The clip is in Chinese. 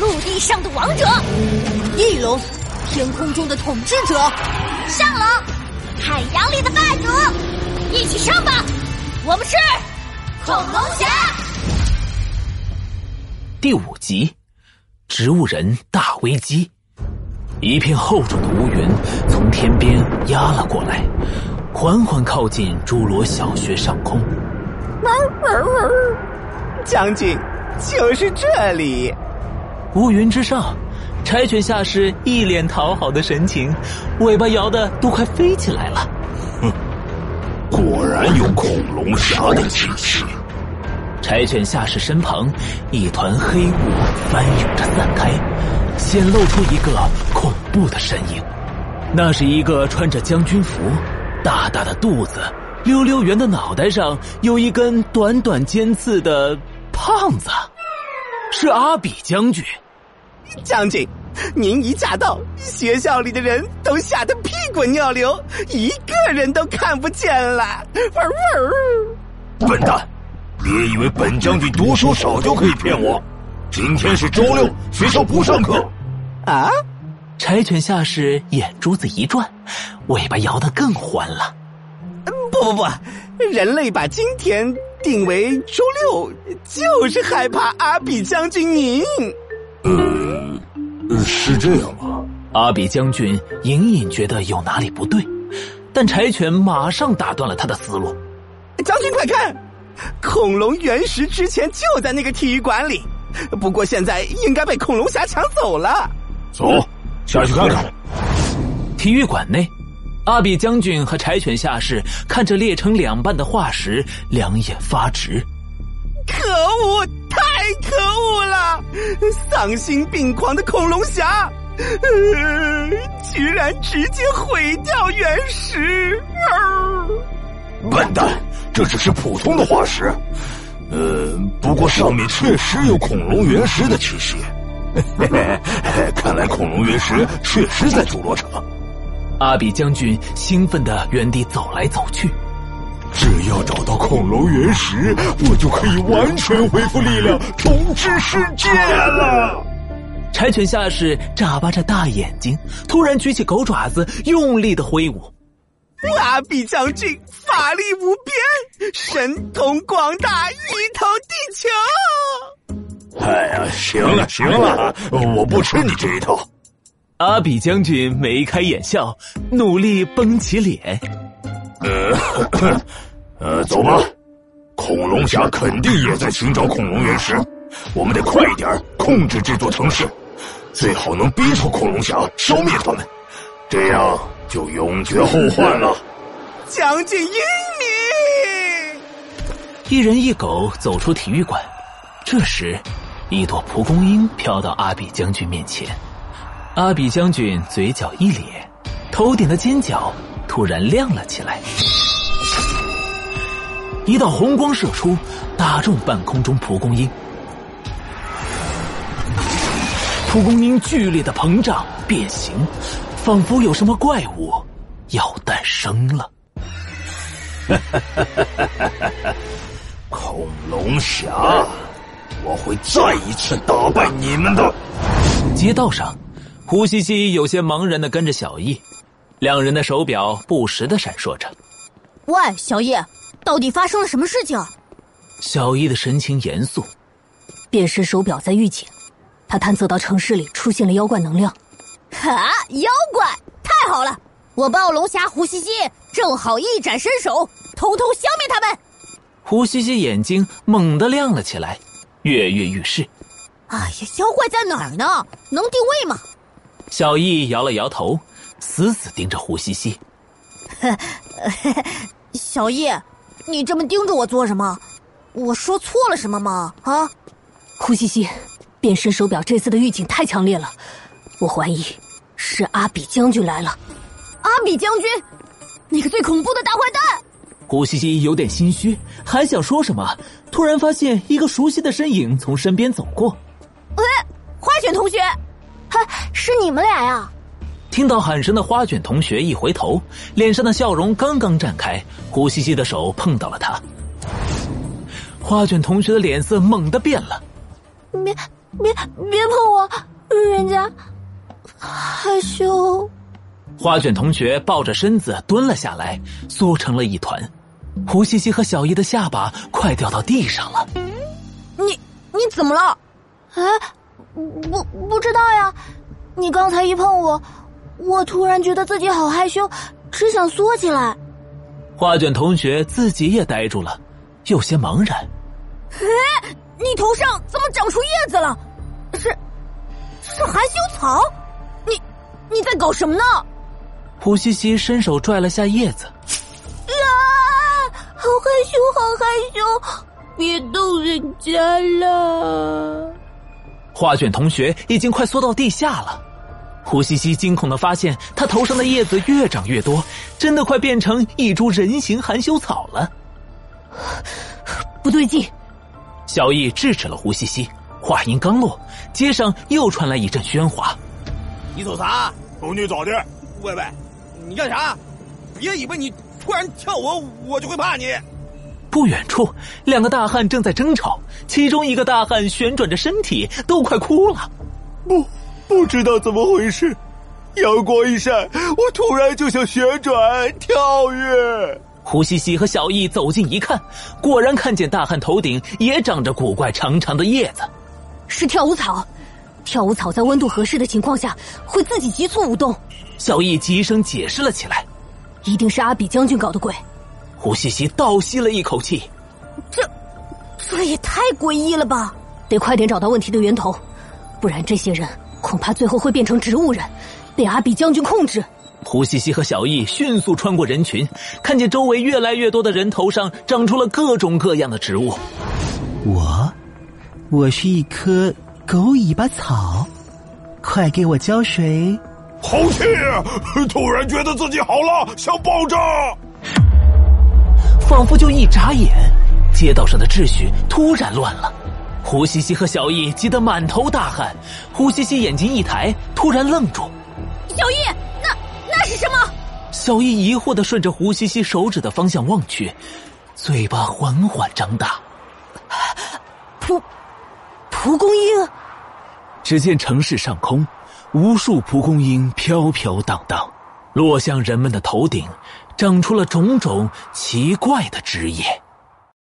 陆地上的王者，翼龙，天空中的统治者，上龙，海洋里的霸主，一起上吧！我们是恐龙侠。第五集，植物人大危机。一片厚重的乌云从天边压了过来，缓缓靠近侏罗小学上空。将军，就是这里。乌云之上，柴犬下士一脸讨好的神情，尾巴摇的都快飞起来了。哼，果然有恐龙侠的气息。柴犬下士身旁，一团黑雾翻涌着散开，显露出一个恐怖的身影。那是一个穿着将军服、大大的肚子、溜溜圆的脑袋上有一根短短尖刺的胖子，是阿比将军。将军，您一驾到，学校里的人都吓得屁滚尿流，一个人都看不见了。笨蛋！别以为本将军读书少就可以骗我！今天是周六，学校不上课。啊！柴犬下士眼珠子一转，尾巴摇得更欢了。不不不，人类把今天定为周六，就是害怕阿比将军您。呃，是这样吗？阿比将军隐隐觉得有哪里不对，但柴犬马上打断了他的思路。将军快看！恐龙原石之前就在那个体育馆里，不过现在应该被恐龙侠抢走了。走，下去看看。体育馆内，阿比将军和柴犬下士看着裂成两半的化石，两眼发直。可恶！太可恶了！丧心病狂的恐龙侠，呃，居然直接毁掉原石！笨蛋！这只是普通的化石，呃，不过上面确实有恐龙原石的气息。看来恐龙原石确实在侏罗城。阿比将军兴奋的原地走来走去。只要找到恐龙原石，我就可以完全恢复力量，统治世界了。柴犬下士眨巴着大眼睛，突然举起狗爪子，用力的挥舞。阿比将军法力无边，神通广大，一统地球。哎呀，行了行了，我不吃你这一套。阿比将军眉开眼笑，努力绷起脸。呃，呃，走吧。恐龙侠肯定也在寻找恐龙原石，我们得快一点控制这座城市，最好能逼出恐龙侠，消灭他们，这样。就永绝后患了，将军英明。一人一狗走出体育馆，这时，一朵蒲公英飘到阿比将军面前。阿比将军嘴角一咧，头顶的尖角突然亮了起来，一道红光射出，打中半空中蒲公英。蒲公英剧烈的膨胀变形。仿佛有什么怪物要诞生了！恐龙侠，我会再一次打败你们的。街道上，胡西西有些茫然的跟着小易，两人的手表不时的闪烁着。喂，小易，到底发生了什么事情？小易的神情严肃。变身手表在预警，他探测到城市里出现了妖怪能量。哈！妖怪，太好了！我暴龙侠胡西西正好一展身手，通通消灭他们。胡西西眼睛猛地亮了起来，跃跃欲试。哎呀，妖怪在哪儿呢？能定位吗？小易摇了摇头，死死盯着胡西西。小易，你这么盯着我做什么？我说错了什么吗？啊？胡西西，变身手表这次的预警太强烈了。我怀疑是阿比将军来了。阿比将军，那个最恐怖的大坏蛋。胡西西有点心虚，还想说什么，突然发现一个熟悉的身影从身边走过。哎，花卷同学，嗨，是你们俩呀！听到喊声的花卷同学一回头，脸上的笑容刚刚绽开，胡西西的手碰到了他。花卷同学的脸色猛地变了。别别别碰我，人家害羞。花卷同学抱着身子蹲了下来，缩成了一团。胡西西和小姨的下巴快掉到地上了。你你怎么了？哎，不不知道呀。你刚才一碰我，我突然觉得自己好害羞，只想缩起来。花卷同学自己也呆住了，有些茫然。哎，你头上怎么长出叶子了？是是含羞草？你你在搞什么呢？胡西西伸手拽了下叶子，啊，好害羞，好害羞，别动人家了。花卷同学已经快缩到地下了，胡西西惊恐的发现，他头上的叶子越长越多，真的快变成一株人形含羞草了。不对劲！小易制止了胡西西，话音刚落，街上又传来一阵喧哗。你走啥？哦，你咋的？喂喂！你干啥？别以为你突然跳我，我就会怕你。不远处，两个大汉正在争吵，其中一个大汉旋转着身体，都快哭了。不，不知道怎么回事，阳光一晒，我突然就想旋转跳跃。胡西西和小易走近一看，果然看见大汉头顶也长着古怪长长的叶子，是跳舞草。跳舞草在温度合适的情况下会自己急促舞动。小易急声解释了起来：“一定是阿比将军搞的鬼。”胡西西倒吸了一口气：“这，这也太诡异了吧！得快点找到问题的源头，不然这些人恐怕最后会变成植物人，被阿比将军控制。”胡西西和小易迅速穿过人群，看见周围越来越多的人头上长出了各种各样的植物。我，我是一棵狗尾巴草，快给我浇水。好气！突然觉得自己好了，想爆炸。仿佛就一眨眼，街道上的秩序突然乱了。胡西西和小易急得满头大汗。胡西西眼睛一抬，突然愣住。小易，那那是什么？小易疑惑的顺着胡西西手指的方向望去，嘴巴缓缓张大。蒲蒲公英。只见城市上空。无数蒲公英飘飘荡荡，落向人们的头顶，长出了种种奇怪的枝叶。